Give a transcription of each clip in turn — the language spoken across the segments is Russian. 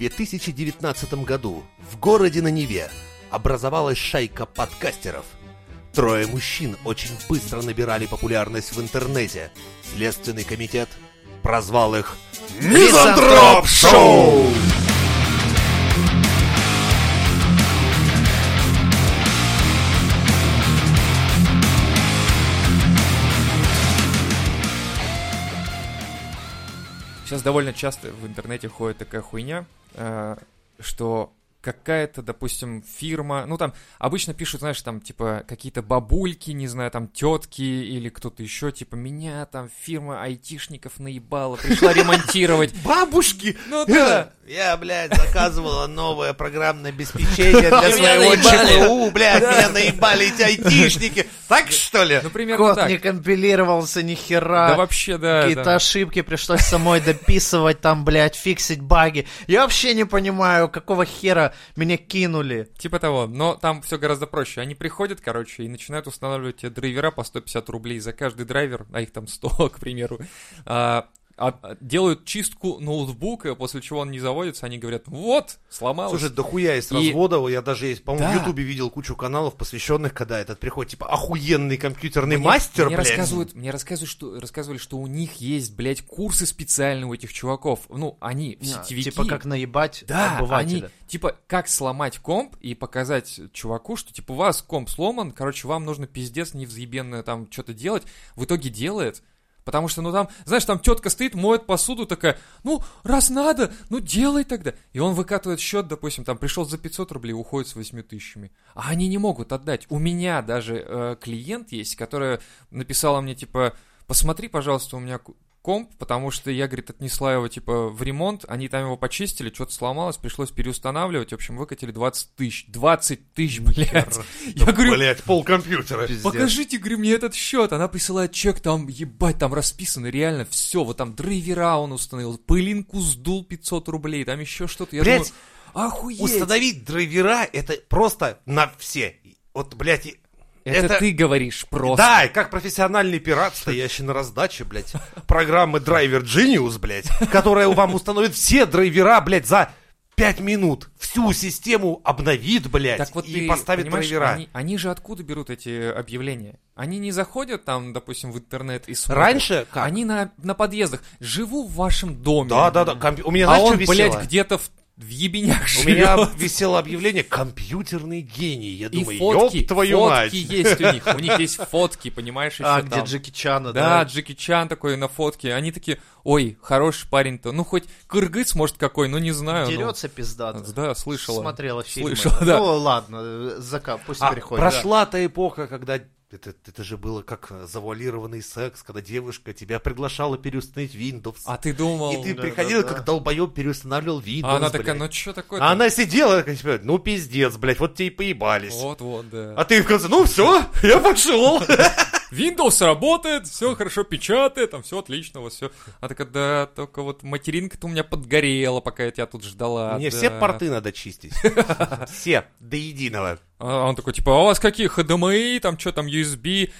2019 году в городе на Неве образовалась шайка подкастеров. Трое мужчин очень быстро набирали популярность в интернете. Следственный комитет прозвал их «Мизантроп Шоу!» Сейчас довольно часто в интернете ходит такая хуйня, э, что какая-то, допустим, фирма, ну там обычно пишут, знаешь, там типа какие-то бабульки, не знаю, там тетки или кто-то еще, типа меня там фирма айтишников наебала, пришла ремонтировать. Бабушки! Ну да. Я, блядь, заказывала новое программное обеспечение для своего. ЧПУ, блядь, меня наебали эти айтишники. Так что ли? Ну примерно Код так. не компилировался ни хера. Да вообще, да. Какие-то ошибки пришлось самой дописывать, там, блядь, фиксить баги. Я вообще не понимаю, какого хера меня кинули. Типа того, но там все гораздо проще. Они приходят, короче, и начинают устанавливать драйвера по 150 рублей за каждый драйвер, а их там 100, к примеру. А, а- делают чистку ноутбука, после чего он не заводится, они говорят, вот, сломался. Слушай, дохуя есть И- разводов. Я даже, есть, по-моему, Да. в Ютубе видел кучу каналов, посвященных, когда этот приходит, типа, охуенный компьютерный Мне- мастер, мне блядь. рассказывают, мне рассказывают, что, рассказывали, что у них есть, блядь, курсы специальные у этих чуваков. Ну, они в А, сетевики. Типа как наебать Да, они, обывателя. типа, как сломать комп и показать чуваку, что, типа, у вас комп сломан, короче, вам нужно пиздец невзъебенное там что-то делать. В итоге делает, потому что, ну, там, знаешь, там тетка стоит, моет посуду, такая, ну, раз надо, ну, делай тогда. И он выкатывает счет, допустим, там, пришел за 500 рублей, уходит с 8 тысячами. А они не могут отдать. У меня даже э, клиент есть, которая написала мне, типа, посмотри, пожалуйста, у меня комп, потому что я, говорит, отнесла его, типа, в ремонт, они там его почистили, что-то сломалось, пришлось переустанавливать, в общем, выкатили 20 тысяч. 20 тысяч, блядь. Я говорю, Блядь, пол компьютера. Пиздец. покажите, говорю, мне этот счет. Она присылает чек, там, ебать, там расписано реально все, вот там драйвера он установил, пылинку сдул 500 рублей, там еще что-то. Я Блядь, думаю, охуеть. Установить драйвера, это просто на все. Вот, блядь, и- Это, это- ты говоришь просто. Да, как профессиональный пират, стоящий на раздаче, блядь, программы Driver Genius, блядь, которая вам установит все драйвера, блядь, за 5 минут. Всю систему обновит, блядь, Так вот и ты поставит драйвера. Они, они же откуда берут эти объявления? Они не заходят там, допустим, в интернет и смотрят. Раньше как? Они на, на подъездах. Живу в вашем доме. Да, да, да. компью- У меня, А знаешь, он, что висело? блядь, где-то в, в ебенях У меня живет. висело объявление «Компьютерный гений». Я И думаю, фотки, ёб твою фотки мать. есть у них. У них есть фотки, понимаешь, еще А, где там. Джеки Чана, Да, да? Джеки Чан такой на фотке. Они такие, ой, хороший парень-то. Ну, хоть кыргыз, может, какой, ну, не знаю. ну. Дерется пиздато. Да, слышала. Смотрела фильмы. Слышала, да. Ну ладно, э, зака, пусть А приходит. прошла та эпоха, когда это, это же было как э, завуалированный секс, когда девушка тебя приглашала переустановить Windows. А ты думал... и ты да, приходил, да, да. как долбоеб переустанавливал Windows, А она блядь. такая, ну, что такое А она сидела, такая, типа, ну пиздец, блядь, вот тебе и поебались. Вот-вот, да. А ты в конце, ну все, я пошел. Windows работает, все хорошо печатает, там все отлично, вот все. А такая, да, только вот материнка-то у меня подгорела, пока я тебя тут ждала. Мне да». все порты надо чистить. Все, до единого. А он такой, типа, а у вас какие HDMI, там что там, USB,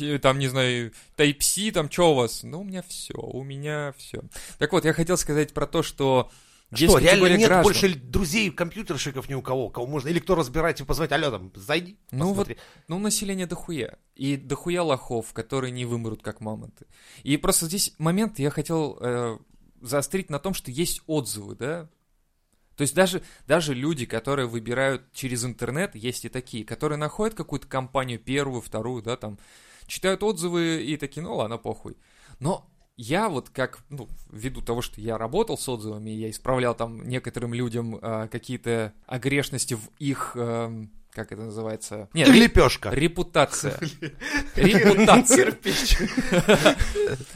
э, там, не знаю, Type-C, там что у вас? Ну, у меня все, у меня все. Так вот, я хотел сказать про то, что есть Что, реально нет граждан. больше друзей компьютерщиков ни у кого, кого можно, или кто разбирает, типа, позвонить, алло, там, зайди, Ну вот, посмотри. ну население дохуя. И дохуя лохов, которые не вымрут, как мамонты. И просто здесь момент я хотел э, заострить на том, что есть отзывы, да? То есть даже, даже люди, которые выбирают через интернет, есть и такие, которые находят какую-то компанию, первую, вторую, да, там, читают отзывы и такие, ну ладно, похуй. Но я вот как, ну, ввиду того, что я работал с отзывами, я исправлял там некоторым людям э, какие-то огрешности в их, эм, как это называется? Нет, ре- Лепешка. репутация. Репутация.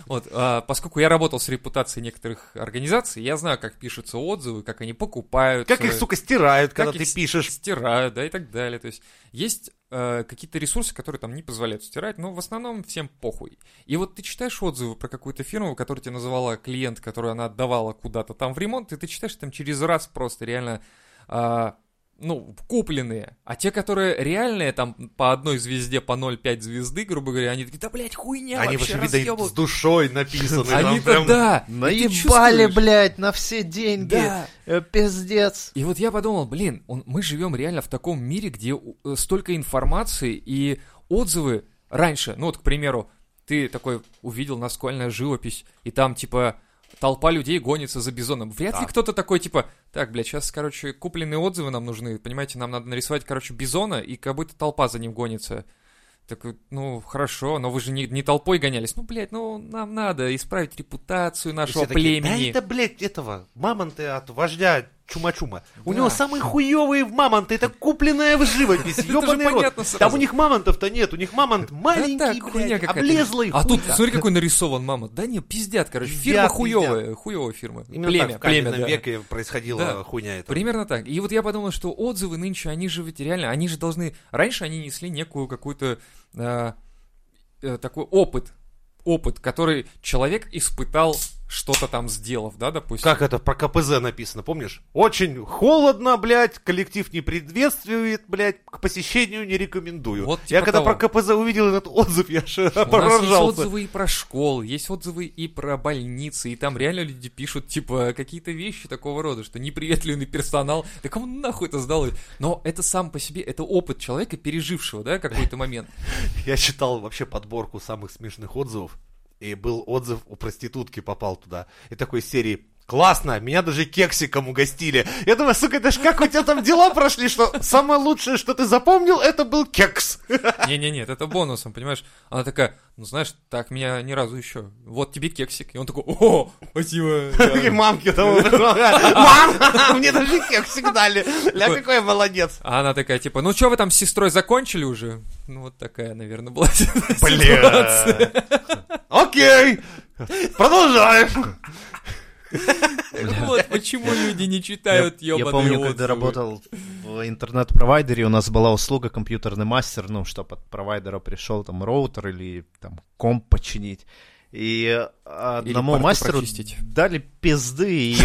Вот, а, поскольку я работал с репутацией некоторых организаций, я знаю, как пишутся отзывы, как они покупают. Как их, сука, стирают, когда ты пишешь. стирают, да, и так далее. То есть есть э, какие-то ресурсы, которые там не позволяют стирать, но в основном всем похуй. И вот ты читаешь отзывы про какую-то фирму, которая тебе называла клиент, которую она отдавала куда-то там в ремонт, и ты читаешь там через раз просто реально а, ну, купленные. А те, которые реальные, там, по одной звезде, по 0,5 звезды, грубо говоря, они такие, да, блядь, хуйня Они вообще, вообще, видно, разъебывают». с душой написаны. Они-то прям- да. Наебали, блядь, на все деньги. Да. Э, Пиздец. И вот я подумал, блин, он, мы живем реально в таком мире, где э, столько информации и отзывы раньше. Ну вот, к примеру, ты такой увидел наскальная живопись, и там, типа, толпа людей гонится за бизоном. Вряд ли Да. кто-то такой, типа, так, блядь, сейчас, короче, купленные отзывы нам нужны, понимаете, нам надо нарисовать, короче, бизона, и как будто толпа за ним гонится. Так, ну, хорошо, но вы же не, не толпой гонялись. Ну, блядь, ну, нам надо исправить репутацию нашего все такие, племени. Да это, блядь, этого, мамонты от вождя Чума-Чума. У него самые хуевые мамонты, это купленная в живопись, Это же ёбаный рот. Там у них мамонтов-то нет, у них мамонт маленький, блядь, облезлый. А тут, смотри, какой нарисован мама. Да не, пиздят, короче. Фирма хуевая, хуевая фирма. Племя, племя, да. веке происходила хуйня эта. Примерно так. И вот я подумал, что отзывы нынче, они же ведь реально, они же должны... Раньше они несли некую какую-то а, э, такой опыт, опыт, который человек испытал, что-то там сделав, да, допустим. Как это про КПЗ написано, помнишь? Очень холодно, блядь, коллектив не приветствует, блядь, к посещению не рекомендую. Вот я типа когда того. про КПЗ увидел этот отзыв, я У нас есть поражался. отзывы и про школы, есть отзывы и про больницы, и там реально люди пишут, типа, какие-то вещи такого рода, что неприветливый персонал, да кому нахуй это сдал? Но это сам по себе, это опыт человека, пережившего, да, какой-то момент. Я читал вообще подборку самых смешных отзывов, и был отзыв у проститутки, попал туда. И такой серии Классно, меня даже кексиком угостили. Я думаю, сука, это ж как у тебя там дела прошли, что самое лучшее, что ты запомнил, это был кекс. Не-не-не, это бонусом, понимаешь? Она такая, ну знаешь, так меня ни разу еще. Вот тебе кексик. И он такой, о, спасибо. Такие мамки там. Мам, мне даже кексик дали. Ля, какой я молодец. А она такая, типа, ну что вы там с сестрой закончили уже? Ну вот такая, наверное, была Бля. Окей. Продолжаем. Вот почему люди не читают Я, помню, когда работал в интернет-провайдере, у нас была услуга компьютерный мастер, ну, чтобы от провайдера пришел там роутер или там комп починить. И одному мастеру прочистить. дали пизды и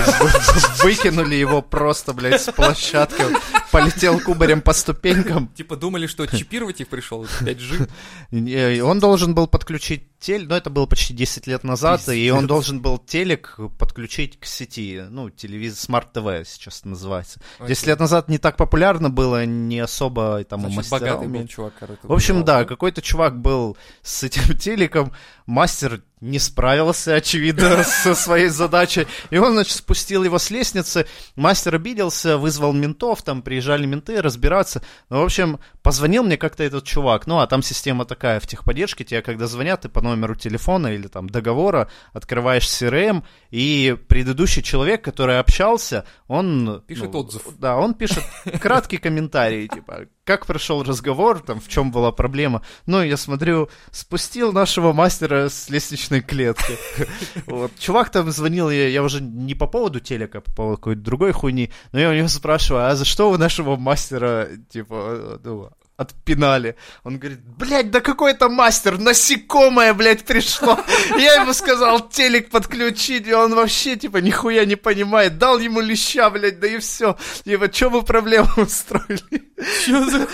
выкинули его просто, блядь, с площадки. Полетел кубарем по ступенькам. Типа думали, что чипировать их пришел 5G. И Он должен был подключить телек, ну это было почти 10 лет назад, и он должен был телек подключить к сети, ну, телевизор, smart TV сейчас это называется. 10 лет назад не так популярно было, не особо там Значит, мастера богатый был чувак, короче. В общем, да, какой-то чувак был с этим телеком, мастер не справился, очевидно, со своей задачей, и он, значит, спустил его с лестницы, мастер обиделся, вызвал ментов, там приезжали менты разбираться, ну, в общем, позвонил мне как-то этот чувак, ну, а там система такая в техподдержке, тебе когда звонят, ты по номеру телефона или там договора открываешь CRM, и предыдущий человек, который общался, он... Пишет ну, отзыв. Да, он пишет краткий комментарий, типа, как прошел разговор, там, в чем была проблема. Ну, я смотрю, спустил нашего мастера с лестничной клетки. Вот. Чувак там звонил, я, я уже не по поводу телека, а по поводу какой-то другой хуйни, но я у него спрашиваю, а за что вы нашего мастера, типа, ну, отпинали. Он говорит, блядь, да какой это мастер, насекомое, блядь, пришло. Я ему сказал телек подключить, и он вообще, типа, нихуя не понимает. Дал ему леща, блядь, да и все. Типа, что вы проблему устроили? Чё за?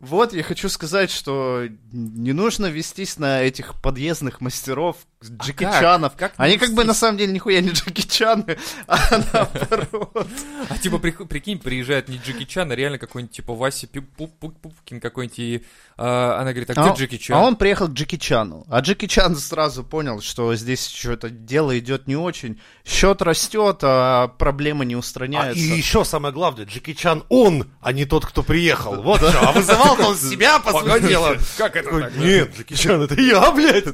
Вот, я хочу сказать, что не нужно вестись на этих подъездных мастеров, Джеки как? Чанов. Как не Они как бы на самом деле нихуя не Джеки Чаны, а наоборот. А типа, при- прикинь, приезжает не Джеки Чан, а реально какой-нибудь, типа, Вася Пип- Пуп- Пуп- Пупкин какой-нибудь, и а, она говорит, а где А- Джеки Чан? А он приехал к Джеки Чану. А Джеки Чан сразу понял, что здесь что-то дело идет не очень. Счет растет, а проблема не А, устраняется. и еще самое главное, Джеки Чан он, а не тот, кто приехал. Вот что. А вызывал-то он себя, по сути дела. как это так? Нет, Джеки Чан, это я, блядь.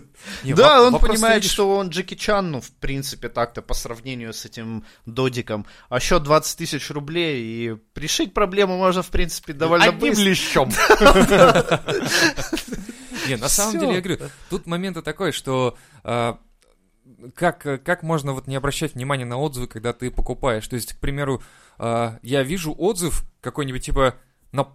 Да, он понимает, что он Джеки Чан, ну, в принципе, так-то по сравнению с этим Додиком. А счет 20 тысяч рублей, и решить проблему можно, в принципе, довольно Одним быстро. Лещом. Не, на самом деле, я говорю, тут момент такой, что а, как, как можно вот не обращать внимания на отзывы, когда ты покупаешь? То есть, к примеру, а, я вижу отзыв какой-нибудь, типа, на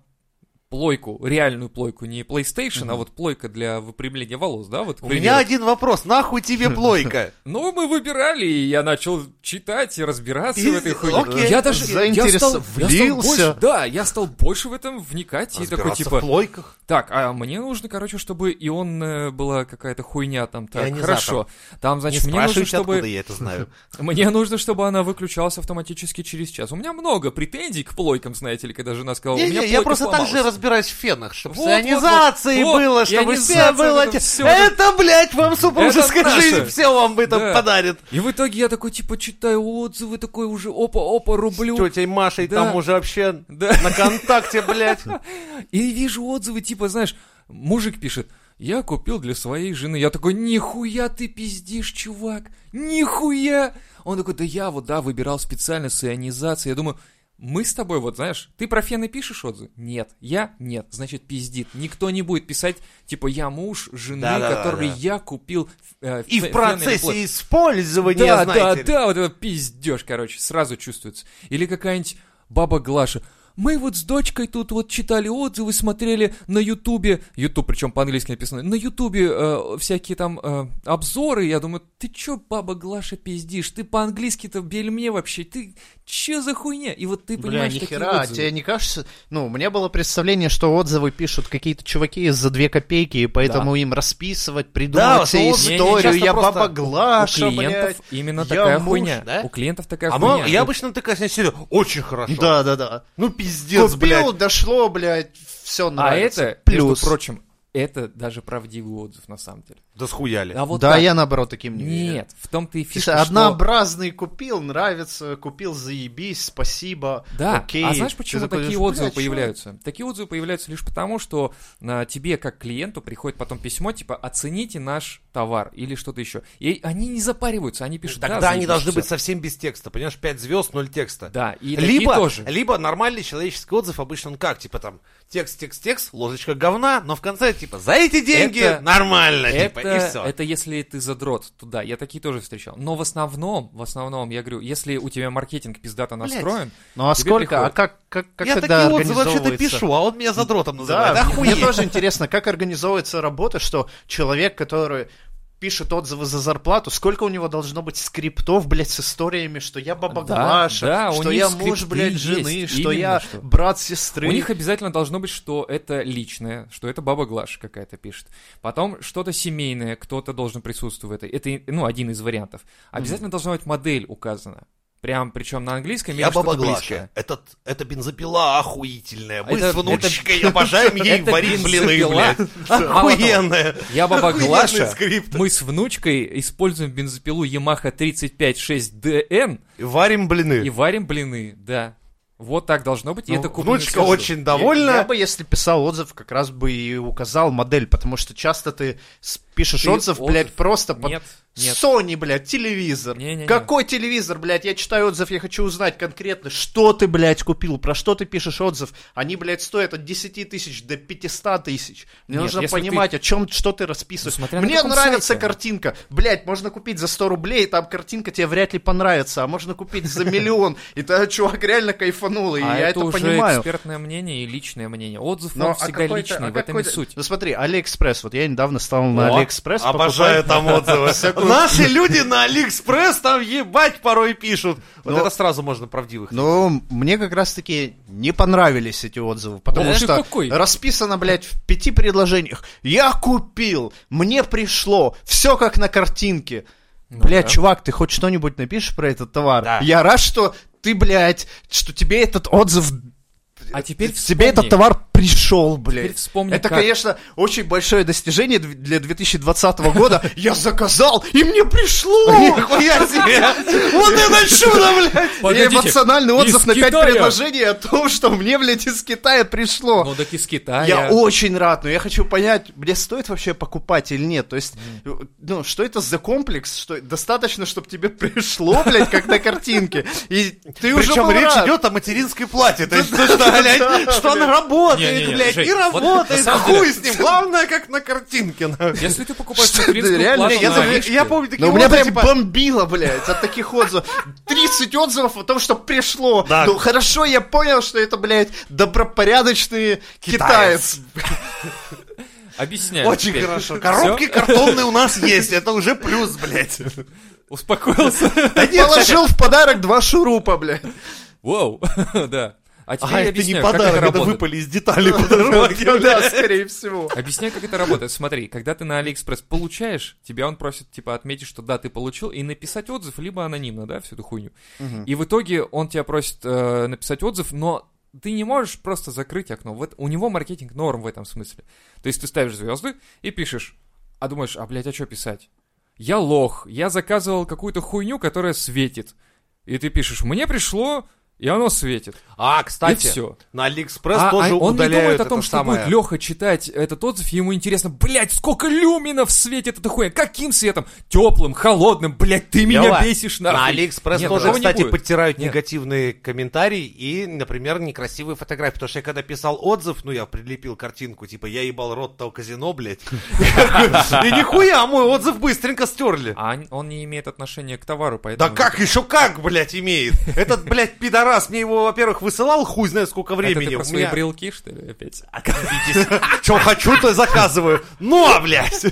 плойку, реальную плойку, не PlayStation, а вот плойка для выпрямления волос, да, вот, У меня один вопрос. Нахуй тебе плойка? Ну, мы выбирали, и я начал читать и разбираться в этой хуйне. Я даже я стал, больше, да, я стал больше в этом вникать и такой типа, в плойках? так, а мне нужно, короче, чтобы ионная была какая-то хуйня там, так, хорошо. Там, значит, мне нужно, чтобы я это знаю. мне нужно, чтобы она выключалась автоматически через час. У меня много претензий к плойкам, знаете ли, когда жена сказала, у меня я просто так же сломалась». Разбираюсь в фенах, чтобы Вот, с ионизацией вот, вот. было, чтобы все было... вот это всё. Это, блядь, вам супружеская Это жизнь, все вам это Да. подарит. И в итоге я такой, типа, читаю отзывы, такой уже, опа-опа, рублю. С тетей Машей Да. там уже вообще Да. на контакте, блядь. И вижу отзывы, типа, знаешь, мужик пишет, я купил для своей жены. Я такой, нихуя ты пиздишь, чувак, нихуя. Он такой, да я вот, да, выбирал специально с ионизацией. Я думаю, мы с тобой, вот знаешь, ты про фены пишешь отзывы? Нет. Я? Нет. Значит, пиздит. Никто не будет писать, типа, я муж жены, Да-да-да-да. который я купил э, И в процессе плод». использования, Да, да, ли. да, вот это пиздеж, короче, сразу чувствуется. Или какая-нибудь баба Глаша. Мы вот с дочкой тут вот читали отзывы, смотрели на Ютубе, Ютуб, причем по-английски написано, на Ютубе э, всякие там э, обзоры, я думаю, ты чё, баба Глаша, пиздишь, ты по-английски-то бельме вообще, ты чё за хуйня? И вот ты Бля, понимаешь такие нихера, а отзывы. тебе не кажется... Ну, у меня было представление, что отзывы пишут какие-то чуваки за две копейки, и поэтому им расписывать, придумывать что себе историю, я баба У Глаша, клиентов блядь. именно я такая муж, хуйня. да? У клиентов такая А хуйня. мы- я обычно такая серия, очень хорошо. Да-да-да. Ну, пиздец, блядь. Купил, дошло, блядь, все А нравится. это, плюс. между прочим, это даже правдивый отзыв на самом деле. Да схуяли. А вот да, так. я наоборот таким не верю. Нет, в том-то и Слушай, фишка, что... однообразный купил, нравится, купил, заебись, спасибо, Да, окей. а знаешь, почему такой такие думаешь, отзывы появляются? Такие отзывы появляются лишь потому, что а, тебе, как клиенту, приходит потом письмо, типа, оцените наш товар или что-то еще. И они не запариваются, они пишут, да, Тогда они заебись, должны всё». быть совсем без текста, понимаешь, 5 звезд, 0 текста. Да, и такие Либо, тоже. либо нормальный человеческий отзыв обычно он как, типа там, текст, текст, текст, ложечка говна, но в конце, типа, за эти деньги Это- нормально, типа, и Это, все. это если ты задрот туда, я такие тоже встречал. Но в основном, в основном, я говорю, если у тебя маркетинг пиздато Блядь. настроен, Ну а тебе сколько, а приходит. как, как, как Я тогда такие отзывы вообще-то организовывается? пишу, а он меня задротом называет. Да, мне Охуеть. тоже интересно, как организовывается работа, что человек, который пишет отзывы за зарплату, сколько у него должно быть скриптов, блядь, с историями, что я баба Да, Глаша, да, что я муж, блядь, есть, жены, что именно я что. брат сестры. У них обязательно должно быть, что это личное, что это баба Глаша какая-то пишет. Потом что-то семейное, кто-то должен присутствовать в этой. Это, ну, один из вариантов. Обязательно должна быть модель указана. Прям, причем на английском Я баба Глаша. Этот, это бензопила охуительная. Мы Это- с внучкой обожаем ей это варить блины, блядь. Того, Охуенная. Я баба Глаша. Мы с внучкой используем бензопилу Yamaha 356DN И Варим блины. и варим блины, да. Вот так должно быть, и Ну, это куплено Внучка сразу. очень Я, довольна. бы, если писал отзыв, как раз бы и указал модель, потому что часто ты с- пишешь Ты отзыв, блядь, отзыв- просто под Нет, нет. Sony, блядь, телевизор. Не-не-не. Какой телевизор, блядь? Я читаю отзыв, я хочу узнать конкретно, что ты, блядь, купил, про что ты пишешь отзыв. Они, блядь, стоят от 10 тысяч до 500 тысяч. Мне Нет, нужно понимать, о чем, что ты расписываешь. Ну, Мне нравится сайте. картинка. Блядь, можно купить за 100 рублей, там картинка тебе вряд ли понравится, а можно купить за миллион. И тогда чувак реально кайфанул, и а я это, понимаю. экспертное мнение и личное мнение. Отзыв, он а всегда какой-то- личный, а в этом и суть. Ну смотри, Алиэкспресс. Вот я недавно стал на Алиэкспресс. Обожаю там отзывы. Наши люди на Алиэкспресс там ебать порой пишут. Вот Ну, это сразу можно правдивых. Но мне как раз-таки не понравились эти отзывы, потому что расписано, блядь, в пяти предложениях. Я купил, мне пришло, все как на картинке. Ну да. чувак, ты хоть что-нибудь напишешь про этот товар? Да. Я рад, что ты, блядь, что тебе этот отзыв... А теперь тебе этот вспомни. товар пришел, блядь. Теперь вспомни, Это, как. конечно, очень большое достижение для 2020 года. Я заказал, и мне пришло! Нихуя себе! Вот это чудо, блядь! Погодите, эмоциональный отзыв на 5 Китая? предложений о том, что мне, блядь, из Китая пришло. Ну так из Китая. Я очень рад, но я хочу понять, мне стоит вообще покупать или нет. То есть, ну, что это за комплекс? Что достаточно, чтобы тебе пришло, блядь, как на картинке. И ты уже Причем речь рад. идет о материнской плате. То есть, то, что, блядь, что она работает, Не-не-не, блядь, и работает, хуй с ним. Главное, как на картинке. Если ты покупаешь материнскую реально? плату Я, помню такие Но у меня прям типа, бомбило, блядь, от таких отзывов. Три 30 отзывов о том, что пришло. Да. Ну, хорошо, я понял, что это, блядь, добропорядочный Китаец. Объясняю. Очень теперь. хорошо. Коробки картонные у нас есть. Это уже плюс, блядь. Успокоился. Положил в подарок два шурупа, блядь. Вау, да. А теперь А это не объясняю, как подарок, это это работает. выпали из деталей по дороге. Да, скорее всего. Объясняю, как это работает. Смотри, когда ты на Алиэкспресс получаешь, тебя он просит, типа, отметить, что да, ты получил, и написать отзыв, либо анонимно, да, всю эту хуйню. И в итоге он тебя просит э, написать отзыв, но ты не можешь просто закрыть окно. Вот у него маркетинг норм в этом смысле. То есть ты ставишь звезды и пишешь, а думаешь, а, блядь, а что писать? Я лох, я заказывал какую-то хуйню, которая светит. И ты пишешь, мне пришло, и оно светит. А, И кстати, все. на Алиэкспресс А, тоже а он не думает о том, что самое. будет Леха читать этот отзыв, и ему интересно, блядь, сколько люминов светит эта хуйня, каким светом? Теплым, холодным, блядь, ты меня Лёва, бесишь нахуй. На Алиэкспресс Нет, тоже, не кстати, будет. подтирают Нет. негативные комментарии и, например, некрасивые фотографии. Потому что я когда писал отзыв, ну, я прилепил картинку, типа, я ебал рот того казино, блядь. И нихуя, мой отзыв быстренько стерли. А он- не имеет отношения к товару, Да поэтому... как, еще как, блядь, имеет? Этот, блядь, пидорас мне его, во-первых, высылал хуй знает сколько Это времени. ты про свои меня- брелки, что ли, опять? Че хочу, то заказываю. Но, блядь.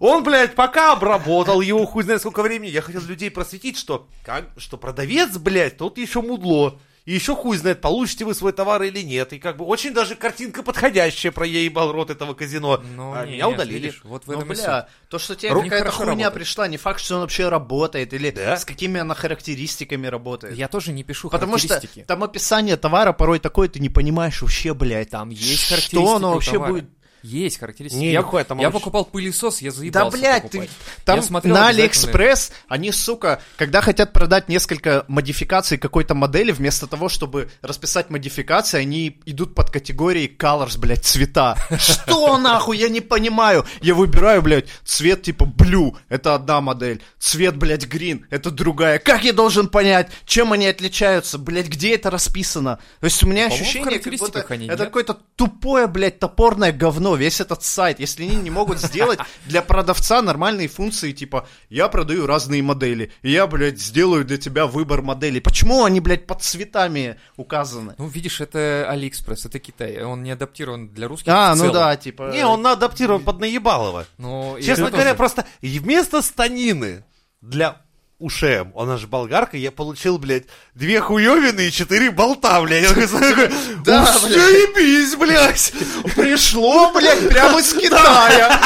Он, блядь, пока обработал его хуй знает сколько времени. Я хотел людей просветить, что, как, что продавец, блядь, тот еще мудло. И еще хуй знает, получите вы свой товар или нет. И как бы очень даже картинка подходящая про ебал рот этого казино. Ну, а не- меня нет, удалили. видишь, вот в Ну, этом бля, то, что тебе Ру- какая-то хуйня работает. пришла, не факт, что он вообще работает, или Да? с какими она характеристиками работает. Я тоже не пишу Потому что там описание товара порой такое, ты не понимаешь вообще, блядь. Там есть что характеристики оно у вообще товара. будет. Есть характеристики. Не, я, нихуя, там я покупал пылесос, я Да, заебался блядь, ты, там Я смотрел на Алиэкспресс они, сука, когда хотят продать несколько модификаций какой-то модели, вместо того, чтобы расписать модификации, они идут под категорией colors, блядь, цвета. Что нахуй, я не понимаю. Я выбираю, блядь, цвет типа blue, это одна модель. Цвет, блядь, green, это другая. Как я должен понять, чем они отличаются, блядь, где это расписано? То есть у меня ощущение, как будто они, это какое-то тупое, блядь, топорное говно, весь этот сайт. Если они не могут сделать для продавца нормальные функции, типа, я продаю разные модели, и я, блядь, сделаю для тебя выбор моделей. Почему они, блядь, под цветами указаны? Ну, видишь, это Алиэкспресс, это Китай. Он не адаптирован для русских А, в ну да, типа... Не, он адаптирован под наебалово. Ну, Честно говоря, тоже. просто и вместо станины для УШМ, она же болгарка, я получил, блядь, две хуевины и четыре болта, блядь. Я такой, такой, Да, «Ух, заебись, блядь. Пришло, блядь, прямо из Китая.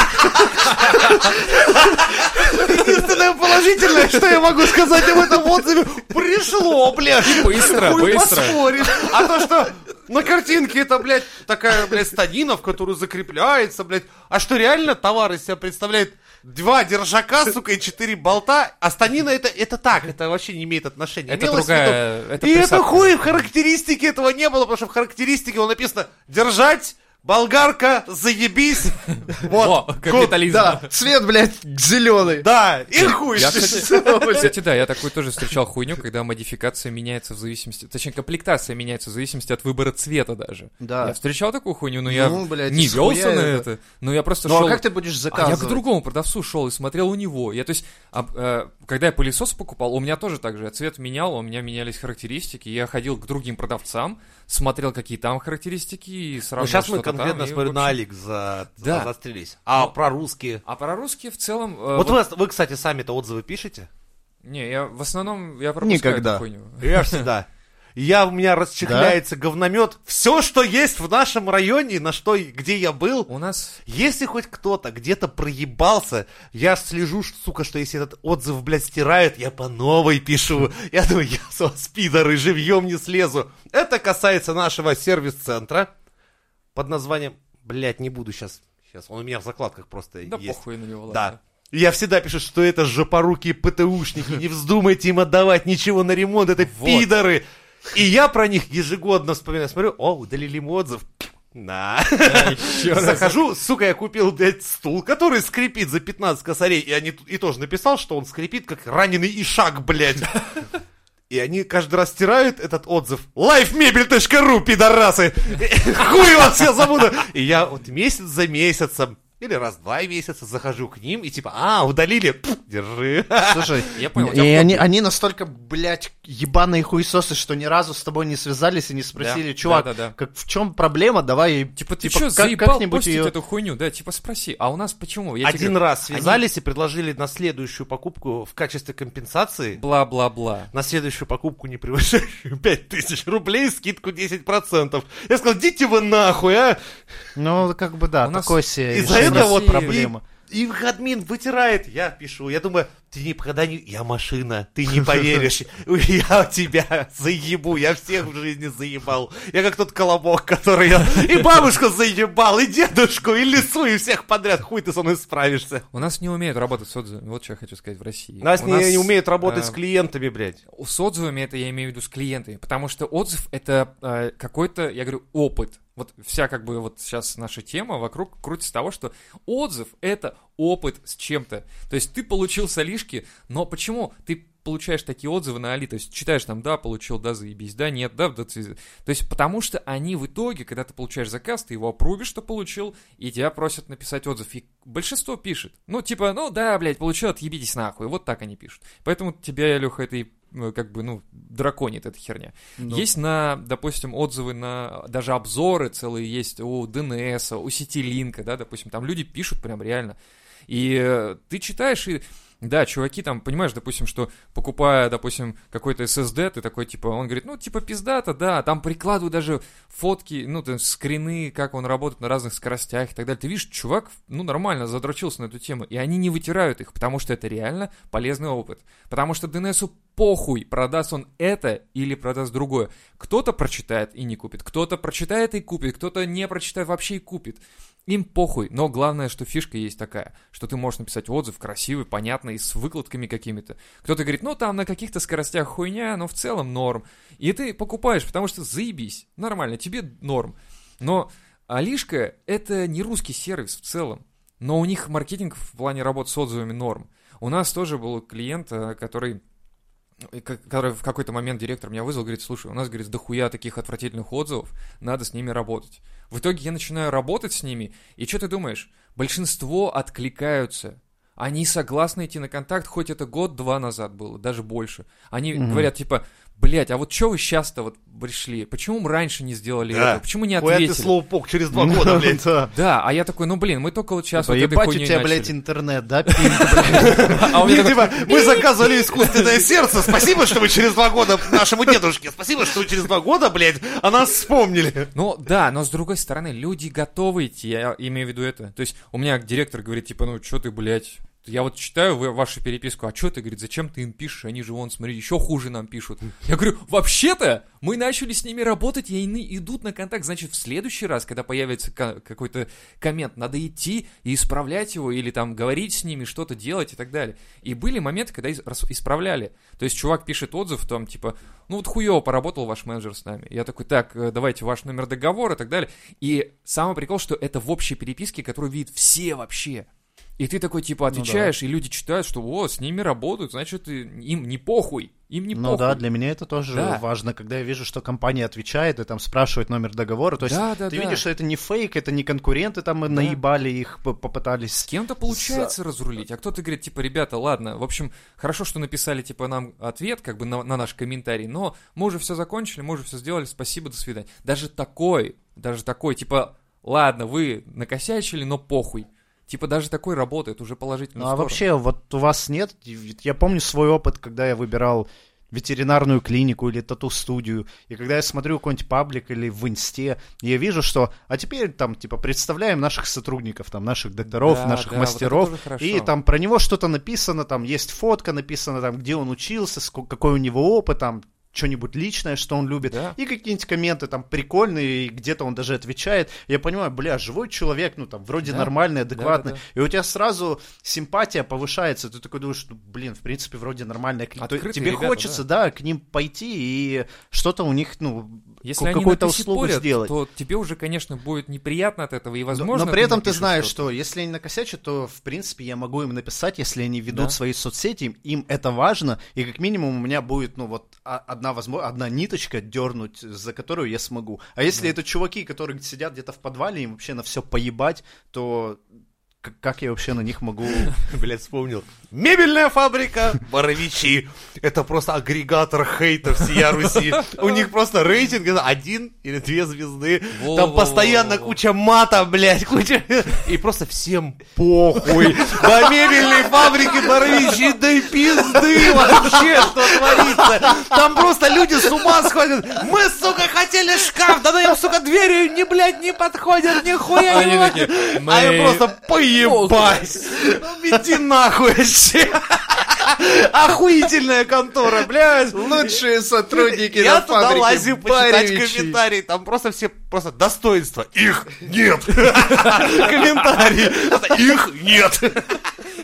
Единственное положительное, что я могу сказать об этом отзыве, пришло, блядь. Быстро, быстро. А то, что на картинке это, блядь, такая, блядь, станина, в которую закрепляется, блядь. А что реально товар из себя представляет два держака, сука, и четыре болта, а станина это, это так, это вообще не имеет отношения. Это Имелось другая- это И это присадка. хуй в характеристике этого не было, потому что в характеристике было написано «держать», Болгарка, заебись. Вот. О, капитализм. Да, цвет, блядь, зеленый. Да, и хуй. Я, кстати, кстати, да, я такую тоже встречал хуйню, когда модификация меняется в зависимости, точнее, комплектация меняется в зависимости от выбора цвета даже. Да. Я встречал такую хуйню, но я Ну, блядь, не велся на это. это. Но я просто Ну шел... а как ты будешь А я заказывать? к другому продавцу шел и смотрел у него. Я, то есть, об- э, когда я пылесос покупал, у меня тоже так же. Я цвет менял, у меня менялись характеристики. Я ходил к другим продавцам, смотрел, какие там характеристики, и сразу Ну, сейчас мы там, конкретно, и, смотрю, в на общем- Алик за... Да. застрелись. А Ну, про русские? А про русские в целом... э, Вот вот- вы, вы, кстати, сами-то отзывы пишете? Не, я в основном я пропускаю Никогда. эту хуйню. Я всегда. Я, у меня расчехляется говномет. Все, что есть в нашем районе, на что, где я был, У нас если хоть кто-то где-то проебался, я слежу, сука, что если этот отзыв, блядь, стирают, я по новой пишу. Я думаю, я с вас, пидоры, живьем не слезу. Это касается нашего сервис-центра под названием... Блядь, не буду сейчас. Сейчас, он у меня в закладках просто Да есть. похуй на него, ладно. Да. Я всегда пишу, что это жопорукие ПТУшники, не вздумайте им отдавать ничего на ремонт, это Вот. пидоры. И я про них ежегодно вспоминаю, смотрю, о, удалили ему отзыв. На. Захожу, сука, я купил, блядь, стул, который скрипит за 15 косарей, и, они, и тоже написал, что он скрипит, как раненый ишак, блядь. И они каждый раз стирают этот отзыв. lifemebel.ru, пидорасы! Хуй вас все забуду! И я вот месяц за месяцем или раз в два месяца захожу к ним и типа, а, удалили, Пф, держи. Слушай, Я понял, и они, они настолько, блядь, ебаные хуесосы, что ни разу с тобой не связались и не спросили, Да, чувак, да, да, да. как в чем проблема, давай, Типа, ты типа, что, как- заебал как-нибудь постить её- эту хуйню? Да, типа, спроси. А у нас почему? Я тебе Один говорю, раз связались и предложили на следующую покупку в качестве компенсации Бла-бла-бла. на следующую покупку, не превышающую 5000 рублей, скидку 10%. Я сказал, идите вы нахуй, а! ну, как бы да, У нас такой себе Этого вот проблема. И, админ вытирает, я пишу, я думаю, ты никогда не... Я машина, ты не поверишь, я тебя заебу, я всех в жизни заебал. Я как тот колобок, который я и бабушку заебал, и дедушку, и лису, и всех подряд. Хуй ты со мной справишься. У нас не умеют работать с отзывами. Вот что я хочу сказать в России. Нас У не, не умеют работать э, с клиентами, блядь. С отзывами это я имею в виду с клиентами, потому что отзыв это э, какой-то, я говорю, опыт. Вот вся как бы вот сейчас наша тема вокруг крутится того, что отзыв это опыт с чем-то. То есть ты получил солишки, но почему ты получаешь такие отзывы на Али, то есть читаешь там, да, получил, да, заебись, да, нет, да, да, то есть потому что они в итоге, когда ты получаешь заказ, ты его опрувишь, что получил, и тебя просят написать отзыв, и большинство пишет, ну, типа, ну, да, блядь, получил, отъебитесь нахуй, вот так они пишут. Поэтому тебя, Леха, это и как бы, ну, драконит эта херня. Ну. Есть на, допустим, отзывы на, даже обзоры целые есть у DNS, у Ситилинка, да, допустим, там люди пишут прям реально. И э, ты читаешь, и да, чуваки там, понимаешь, допустим, что покупая, допустим, какой-то SSD, ты такой, типа, он говорит, ну, типа, пиздата, да, там прикладываю даже фотки, ну, там, скрины, как он работает на разных скоростях и так далее. Ты видишь, чувак, ну, нормально задрочился на эту тему, и они не вытирают их, потому что это реально полезный опыт. Потому что DNS похуй, продаст он это или продаст другое. Кто-то прочитает и не купит, кто-то прочитает и купит, кто-то не прочитает вообще и купит. Им похуй, но главное, что фишка есть такая, что ты можешь написать отзыв красивый, понятный, с выкладками какими-то. Кто-то говорит, ну там на каких-то скоростях хуйня, но в целом норм. И ты покупаешь, потому что заебись, нормально, тебе норм. Но Алишка — это не русский сервис в целом, но у них маркетинг в плане работы с отзывами норм. У нас тоже был клиент, э, который который в какой-то момент директор меня вызвал, говорит, слушай, у нас, говорит, дохуя таких отвратительных отзывов, надо с ними работать. В итоге я начинаю работать с ними, и что ты думаешь? Большинство откликаются. Они согласны идти на контакт, хоть это год-два назад было, даже больше. Они Мгм. говорят, типа, блять, а вот что вы сейчас-то вот пришли? Почему мы раньше не сделали Да. это? Почему не Хуя ты ответили? слоупок через два года, блядь. Да. Да, а я такой, ну блин, мы только вот сейчас вот этой у тебя, блядь, интернет, да? А типа, мы заказывали искусственное сердце. Спасибо, что вы через два года нашему дедушке. Спасибо, что вы через два года, блядь, о нас вспомнили. Ну да, но с другой стороны, люди готовы идти, я имею в виду это. То есть у меня директор говорит, типа, ну что ты, блядь, я вот читаю вашу переписку, а что ты, говорит, зачем ты им пишешь, они же вон, смотри, еще хуже нам пишут. Я говорю, вообще-то мы начали с ними работать, и они идут на контакт, значит, в следующий раз, когда появится ка- какой-то коммент, надо идти и исправлять его, или там говорить с ними, что-то делать и так далее. И были моменты, когда исправляли. То есть чувак пишет отзыв, там, типа, ну вот хуево поработал ваш менеджер с нами. Я такой, так, э, давайте ваш номер договора и так далее. И самый прикол, что это в общей переписке, которую видят все вообще. И ты такой, типа, Ну да. отвечаешь, и люди читают, что, о, с ними работают, значит, им не похуй, им не Ну похуй. да, для меня это тоже Да. важно, когда я вижу, что компания отвечает и там спрашивает номер договора. То есть Да, да, ты да. видишь, что это не фейк, это не конкуренты там и наебали их, п- С попытались. кем-то получается разрулить, а кто-то говорит, типа, ребята, ладно, в общем, хорошо, что написали, типа, нам ответ, как бы, на, на наш комментарий, но мы уже все закончили, мы уже все сделали, спасибо, до свидания. Даже такой, даже такой, типа, ладно, вы накосячили, но похуй. Типа, даже такой работает, уже положительно. Ну а вообще, вот у вас нет? Я помню свой опыт, когда я выбирал ветеринарную клинику или тату-студию, и когда я смотрю какой-нибудь паблик или в инсте, я вижу, что, а теперь там, типа, представляем наших сотрудников, там, наших докторов, Да, наших да, вот мастеров, хорошо. и там про него что-то написано, там есть фотка написана, там, где он учился, ско- какой у него опыт, там, что-нибудь личное, что он любит, Да. и какие-нибудь комменты там прикольные, и где-то он даже отвечает. Я понимаю, бля, живой человек, ну там вроде Да. нормальный, адекватный, Да, и у тебя сразу симпатия повышается, ты такой думаешь, ну, блин, в принципе, вроде нормальная Открытые Тебе ребята, хочется, да. к ним пойти и что-то у них, ну, Если они какую-то услугу сделать. то тебе уже, конечно, будет неприятно от этого, и, Но- возможно... Но при этом ты знаешь, что если они накосячат, то, в принципе, я могу им написать, если они ведут Да. свои соцсети, им это важно, и как минимум у меня будет, ну, вот а- одна возможность, одна ниточка дернуть, за которую я смогу. А если это чуваки, которые сидят где-то в подвале, им вообще на все поебать, то Как, как я вообще на них могу... Блять, вспомнил. Мебельная фабрика Боровичи. Это просто агрегатор хейтов всея Руси. У них просто рейтинг это один или две звезды. Там постоянно куча мата, блядь, куча... И просто всем похуй. До мебельной фабрики Боровичи, да и пизды вообще, что творится. Там просто люди с ума сходят. Мы, сука, хотели шкаф, да ну им, сука, дверью не, блядь, не подходят, нихуя Они не такие, подходят. мы- А я просто поебать. Ну, Иди нахуй вообще. Охуительная контора, блядь. Лучшие сотрудники Я на туда фабрике лазю почитать Баревичи. комментарии, там просто все, просто достоинства. Их нет. Комментарии. Их нет.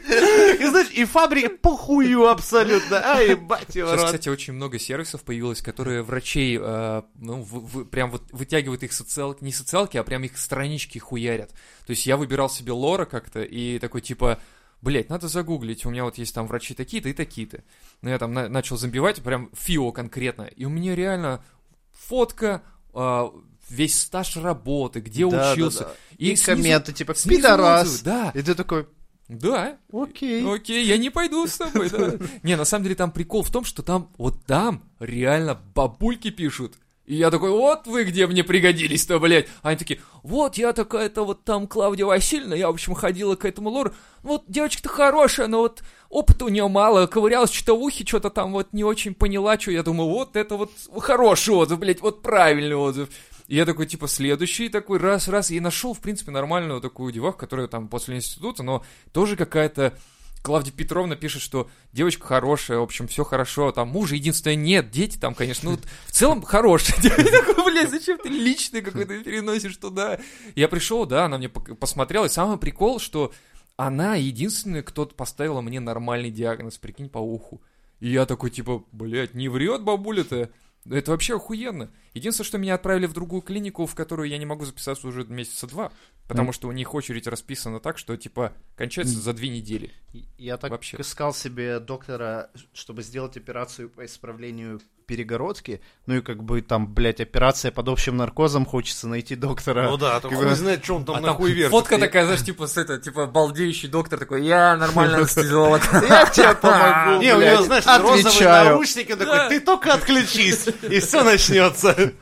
И знаешь, и фабрика похую абсолютно. А, ебать его Сейчас, рот. кстати, очень много сервисов появилось, которые врачей, э, ну, в- в- прям вот вытягивают их социалки, не социалки, а прям их странички хуярят. То есть я выбирал себе лора как-то и такой типа, блять, надо загуглить, у меня вот есть там врачи такие-то и такие-то. Но я там на- начал забивать прям ФИО конкретно, и у меня реально фотка, э, весь стаж работы, где Да, учился. да, да. И, И снизу- комменты типа снизу «Пидорас». отзывы, Да, И ты такой, да, окей. Окей, я не пойду с тобой, да. Не, на самом деле там прикол в том, что там, вот там реально бабульки пишут. И я такой, вот вы где мне пригодились-то, блядь. А они такие, вот я такая-то вот там Клавдия Васильевна, я, в общем, ходила к этому лору. Вот девочка-то хорошая, но вот опыта у нее мало, ковырялась что-то в ухе, что-то там вот не очень поняла, что я думаю, вот это вот хороший отзыв, блядь, вот правильный отзыв. И я такой, типа, следующий такой, раз-раз, и нашел, в принципе, нормальную такую деваху, которая там после института, но тоже какая-то Клавдия Петровна пишет, что девочка хорошая, в общем, все хорошо, там мужа единственное нет, дети там, конечно, ну, в целом хорошие. Я такой, блядь, зачем ты личный какой-то переносишь туда? Я пришел, да, она мне посмотрела, и самый прикол, что она единственная, кто поставила мне нормальный диагноз, прикинь, по уху. И я такой, типа, блядь, не врет бабуля-то. Это вообще охуенно. Единственное, что меня отправили в другую клинику, в которую я не могу записаться уже месяца два. Потому что у них очередь расписана так, что, типа, кончается за две недели. Я так Вообще. искал себе доктора, чтобы сделать операцию по исправлению перегородки. Ну и как бы там, блядь, операция под общим наркозом, хочется найти доктора. Ну да, а то хуй знает, что он там А там нахуй вертит. фотка такая, знаешь, типа, с это, типа, балдеющий доктор такой, я нормально анестезиолог. Я тебе помогу, Не, у него, знаешь, розовые наручники, он такой, ты только отключись, и все начнется.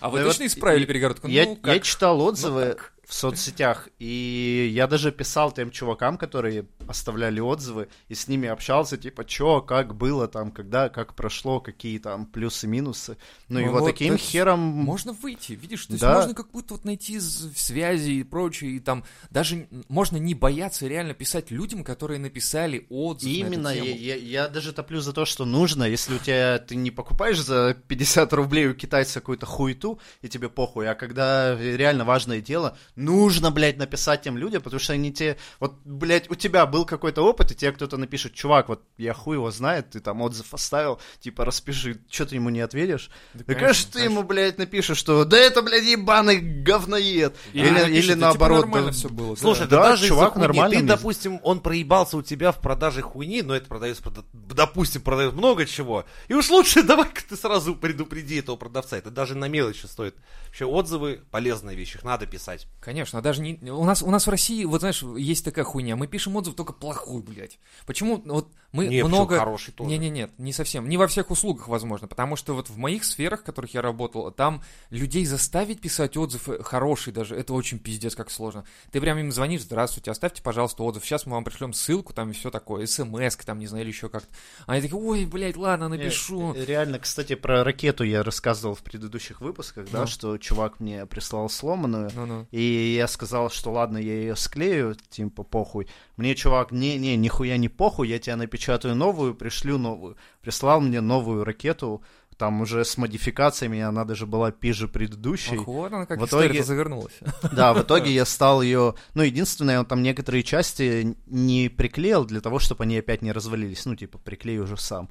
А вы точно исправили перегородку? Я, Ну, читал отзывы в соцсетях, и я даже писал тем чувакам, которые оставляли отзывы, и с ними общался, типа, чё, как было там, когда, как прошло, какие там плюсы-минусы. Ну, и Ну вот вот, таким хером... Можно выйти, видишь, то есть Да. можно как будто вот найти связи и прочее, и там даже можно не бояться реально писать людям, которые написали отзыв на эту Именно, я, тему. я- я даже топлю за то, что нужно, если у тебя ты не покупаешь за 50 рублей у китайца какую-то хуету, и тебе похуй, а когда реально важное дело, нужно, блядь, написать тем людям, потому что они тебе, вот, блядь, у тебя был какой-то опыт, и тебе кто-то напишет, чувак, вот я хуй его знает, ты там отзыв оставил, типа, распиши, что ты ему не ответишь? Да, конечно, конечно, ты ему, блядь, напишешь, что да это, блядь, ебаный говноед. Или, Или, напишет, или да, типа, наоборот, нормально да, все было. Слушай, Да, да, даже чувак хуйни. нормально Ты, допустим, он проебался у тебя в продаже хуйни, но это продается, прода- допустим, продает много чего. И уж лучше давай-ка ты сразу предупреди этого продавца. Это даже на мелочи стоит. Вообще отзывы полезная вещь, их надо писать. Конечно, даже не... У нас, у нас в России, вот знаешь, есть такая хуйня. Мы пишем отзыв только плохой, блядь. Почему? Вот мы Не, много... хороший тоже. Не-не-нет, не совсем. Не во всех услугах, возможно. Потому что вот в моих сферах, в которых я работал, там людей заставить писать отзыв э, хороший даже, это очень пиздец как сложно. Ты прям им звонишь, здравствуйте, оставьте, пожалуйста, отзыв. Сейчас мы вам пришлем ссылку, там и все такое, смс, там, не знаю, или еще как-то. Они такие, ой, блядь, ладно, напишу. Э, Реально, кстати, про ракету я рассказывал в предыдущих выпусках, да, Ну. что чувак мне прислал сломанную, Ну-ну. и я сказал, что ладно, я ее склею, типа, похуй. Мне чувак, не-не, нихуя не похуй, я тебе напечатаю новую, пришлю новую. Прислал мне новую ракету, там уже с модификациями, она даже была пиже предыдущей. Ох, вот она как В итоге- завернулась. Да, в итоге я стал ее... Ну, единственное, он там некоторые части не приклеил для того, чтобы они опять не развалились. Ну, типа, приклею уже сам.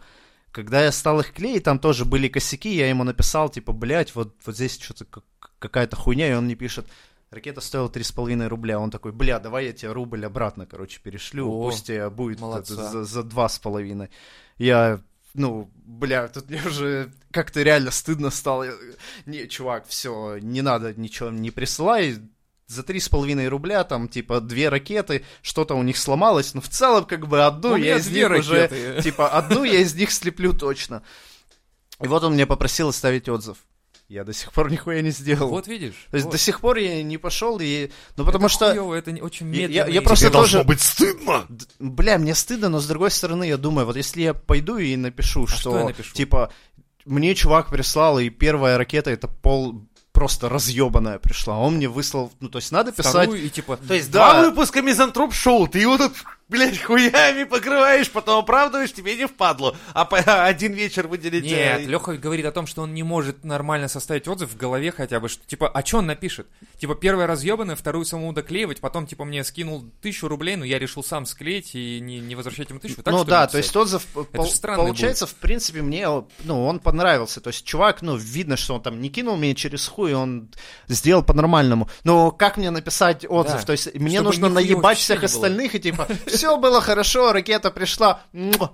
Когда я стал их клеить, там тоже были косяки, я ему написал, типа, блядь, вот, вот здесь что-то как- какая-то хуйня, и он мне пишет, ракета стоила 3,5 рубля. Он такой, бля, давай я тебе рубль обратно, короче, перешлю, О, пусть тебе будет за, за 2,5. Я, ну, бля, тут мне уже как-то реально стыдно стало. Не, чувак, все, не надо ничего не присылай, за три с половиной рубля, там, типа, две ракеты, что-то у них сломалось, но в целом, как бы, одну я из них уже, ракеты. типа, одну я из них слеплю точно. И вот он мне попросил оставить отзыв. Я до сих пор нихуя не сделал. Вот видишь. То есть вот. до сих пор я не пошел, и... ну потому Это что, хуёво, это не- очень Я- медленно. я и- просто Тебе должно тоже- быть стыдно. д- бля, мне стыдно, но с другой стороны, я думаю, вот если я пойду и напишу, А что, что я напишу? типа, мне чувак прислал, и первая ракета это пол просто разъебанная пришла, он мне выслал, ну то есть надо писать... Вторую и типа... То есть Да. два выпуска Мизантроп Шоу, ты его тут, блядь, хуями покрываешь, потом оправдываешь, тебе не впадло. А по- один вечер выделить... Нет, э, Леха говорит о том, что он не может нормально составить отзыв в голове хотя бы, что типа, а что он напишет? Типа, первая разъебанная, вторую самому доклеивать, потом, типа, мне скинул тысячу рублей, но я решил сам склеить и не, не возвращать ему тысячу. Так, ну да, то есть отзыв, пол- получается, в принципе, мне, ну, он понравился. То есть чувак, ну, видно, что он там не кинул меня через хуй, он сделал по-нормальному. Но как мне написать отзыв? Да. То есть мне Чтобы нужно наебать всех остальных и типа, все было хорошо, ракета пришла,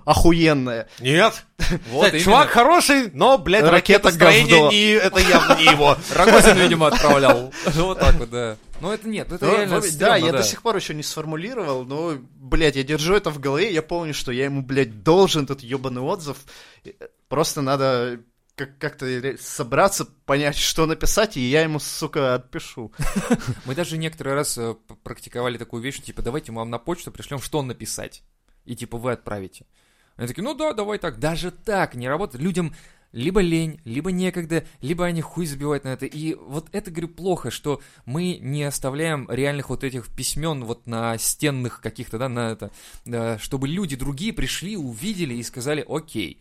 охуенная. Нет. Вот Кстати, именно. чувак хороший, но, блядь, Ракета говно. не, это явно не его. Рогозин, видимо, отправлял. Вот так вот, да. Ну это нет, это Ну, реально во- да, я да. до сих пор еще не сформулировал, но, блядь, я держу это в голове, я помню, что я ему, блядь, должен этот ебаный отзыв. Просто надо как- как-то собраться, понять, что написать, и я ему, сука, отпишу. Мы даже некоторый раз э, практиковали такую вещь, типа, давайте мы вам на почту пришлем, что написать. И, типа, вы отправите. Они такие, ну да, давай так. Даже так не работает. Людям либо лень, либо некогда, либо они хуй забивают на это. И вот это, говорю, плохо, что мы не оставляем реальных вот этих письмен вот на стенных каких-то, да, на это, да, чтобы люди другие пришли, увидели и сказали, окей,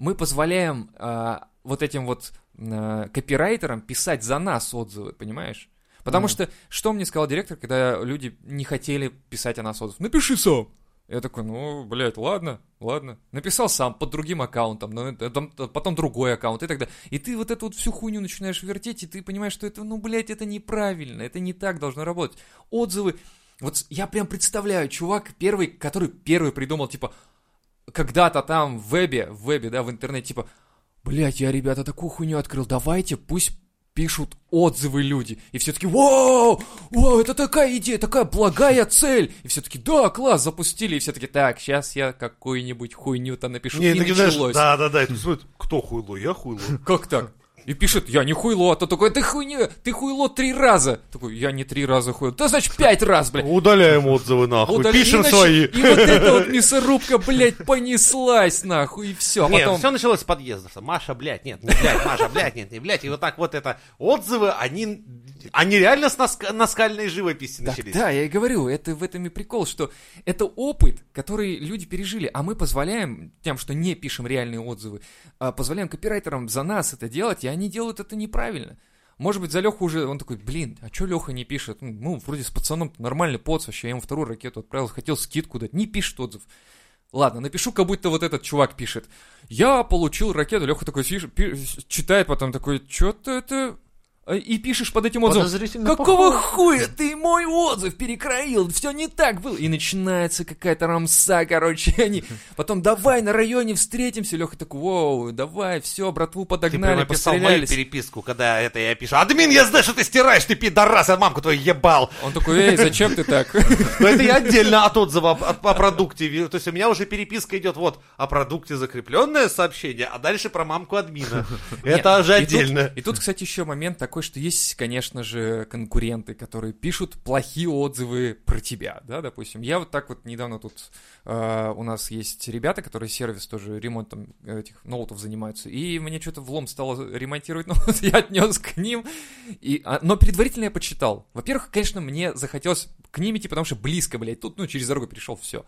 мы позволяем а, вот этим вот а, копирайтерам писать за нас отзывы, понимаешь? Потому Мгм. что, что мне сказал директор, когда люди не хотели писать о нас отзыв? Напиши сам. Я такой, ну, блядь, ладно, ладно. Написал сам под другим аккаунтом, это- там- потом другой аккаунт и так далее. И ты вот эту вот всю хуйню начинаешь вертеть, и ты понимаешь, что это, ну, блядь, это неправильно, это не так должно работать. Отзывы, вот я прям представляю, чувак первый, который первый придумал, типа, когда-то там в вебе, в вебе, да, в интернете, типа, блядь, я, ребята, такую хуйню открыл, давайте пусть пишут отзывы люди. И все таки вау, вау, это такая идея, такая благая цель. И все таки да, класс, запустили. И все таки так, сейчас я какую-нибудь хуйню-то напишу. Не, и началось. да, да, да, тут смотрит, кто хуйло, я хуйло. Как так? И пишет, я не хуйло, а то такой, ты хуйня, ты хуйло три раза. Такой, я не три раза хуйло. Да значит пять раз, блядь. Удаляем отзывы нахуй, Удали- пишем и нач- свои. И вот эта вот мясорубка, блядь, понеслась нахуй, и все. Нет, Потом... все началось с подъезда. что Маша, блядь, нет, не блядь, Маша, блядь, нет, не блядь. И вот так вот это отзывы, они, они реально с наск- наскальной живописи Так, начались. да, я и говорю, это в этом и прикол, что это опыт, который люди пережили, а мы позволяем тем, что не пишем реальные отзывы, а позволяем копирайтерам за нас это делать, и они делают это неправильно. Может быть, за Леху уже, он такой, блин, а чё Леха не пишет? Ну, Ну, вроде с пацаном нормальный поц вообще, я ему вторую ракету отправил, хотел скидку дать, не пишет отзыв. Ладно, напишу, как будто вот этот чувак пишет. Я получил ракету, Леха такой читает потом такой, что-то это... А, И пишешь под этим отзывом, Какого похоже. хуя ты мой отзыв перекроил? Все не так было. И начинается какая-то рамса, короче. Они потом давай на районе встретимся. Леха такой, воу, давай, все, братву Ты подогнали, прям написал мою переписку, когда это я пишу. Админ, я знаю, что ты стираешь, ты пидорас, я мамку твою ебал. Он такой, эй, зачем ты так? Но это я отдельно от отзыва о, продукте. То есть у меня уже переписка идет вот о продукте закрепленное сообщение, а дальше про мамку админа. Это уже отдельно. И тут, кстати, еще момент такой, что есть, конечно же, конкуренты, которые пишут плохие отзывы про тебя, да, допустим. Я вот так вот недавно тут, э, у нас есть ребята, которые сервис тоже ремонтом этих ноутов занимаются, и мне что-то влом стало ремонтировать ноут, я отнес к ним, и, а, но предварительно я почитал. Во-первых, конечно, мне захотелось к ним идти, потому что близко, блядь, тут, ну, через дорогу перешел, все.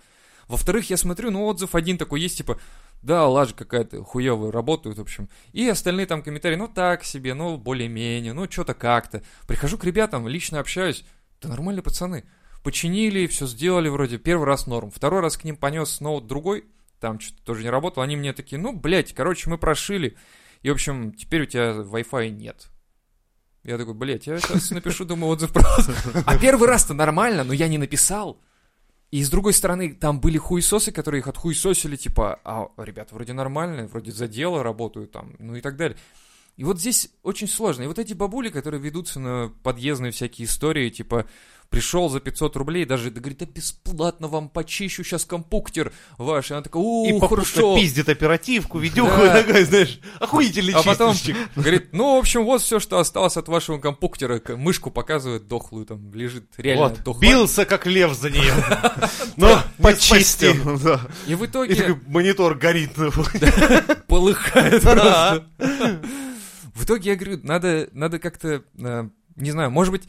Во-вторых, я смотрю, ну, отзыв один такой есть, типа, да, лажа какая-то хуевая, работают, в общем. И остальные там комментарии, ну, так себе, ну, более-менее, ну, что-то как-то. Прихожу к ребятам, лично общаюсь, да нормальные пацаны. Починили, все сделали вроде, первый раз норм. Второй раз к ним понес ноут другой, там что-то тоже не работало. Они мне такие, ну, блядь, короче, мы прошили. И, в общем, теперь у тебя Wi-Fi нет. Я такой, блядь, я сейчас напишу, думаю, отзыв просто. А первый раз-то нормально, но я не написал. И с другой стороны, там были хуесосы, которые их отхуесосили, типа, а ребята вроде нормальные, вроде за дело работают там, ну и так далее. И вот здесь очень сложно. И вот эти бабули, которые ведутся на подъездные всякие истории, типа, пришел за 500 рублей, даже да, говорит, да бесплатно вам почищу сейчас компуктер ваш. И она такая, И попутно хорошо. пиздит оперативку, видюху, Да. такой, знаешь, охуительный А потом говорит, ну, в общем, вот все, что осталось от вашего компьютера. К- Мышку показывает дохлую, там лежит реально Вот, дохлая. бился как лев за нее. Но. Почистил. И в И итоге монитор горит. полыхает Да. просто. В итоге я говорю, надо, надо как-то, э, не знаю, может быть,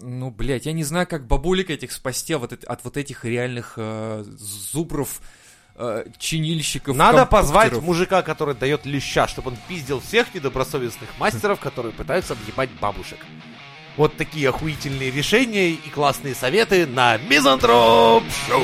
ну, блядь, я не знаю, как бабулек этих спасти от, от вот этих реальных э, зубров, э, чинильщиков. Надо позвать мужика, который дает леща, чтобы он пиздил всех недобросовестных мастеров, которые пытаются объебать бабушек. Вот такие охуительные решения и классные советы на Мизантроп Шоу.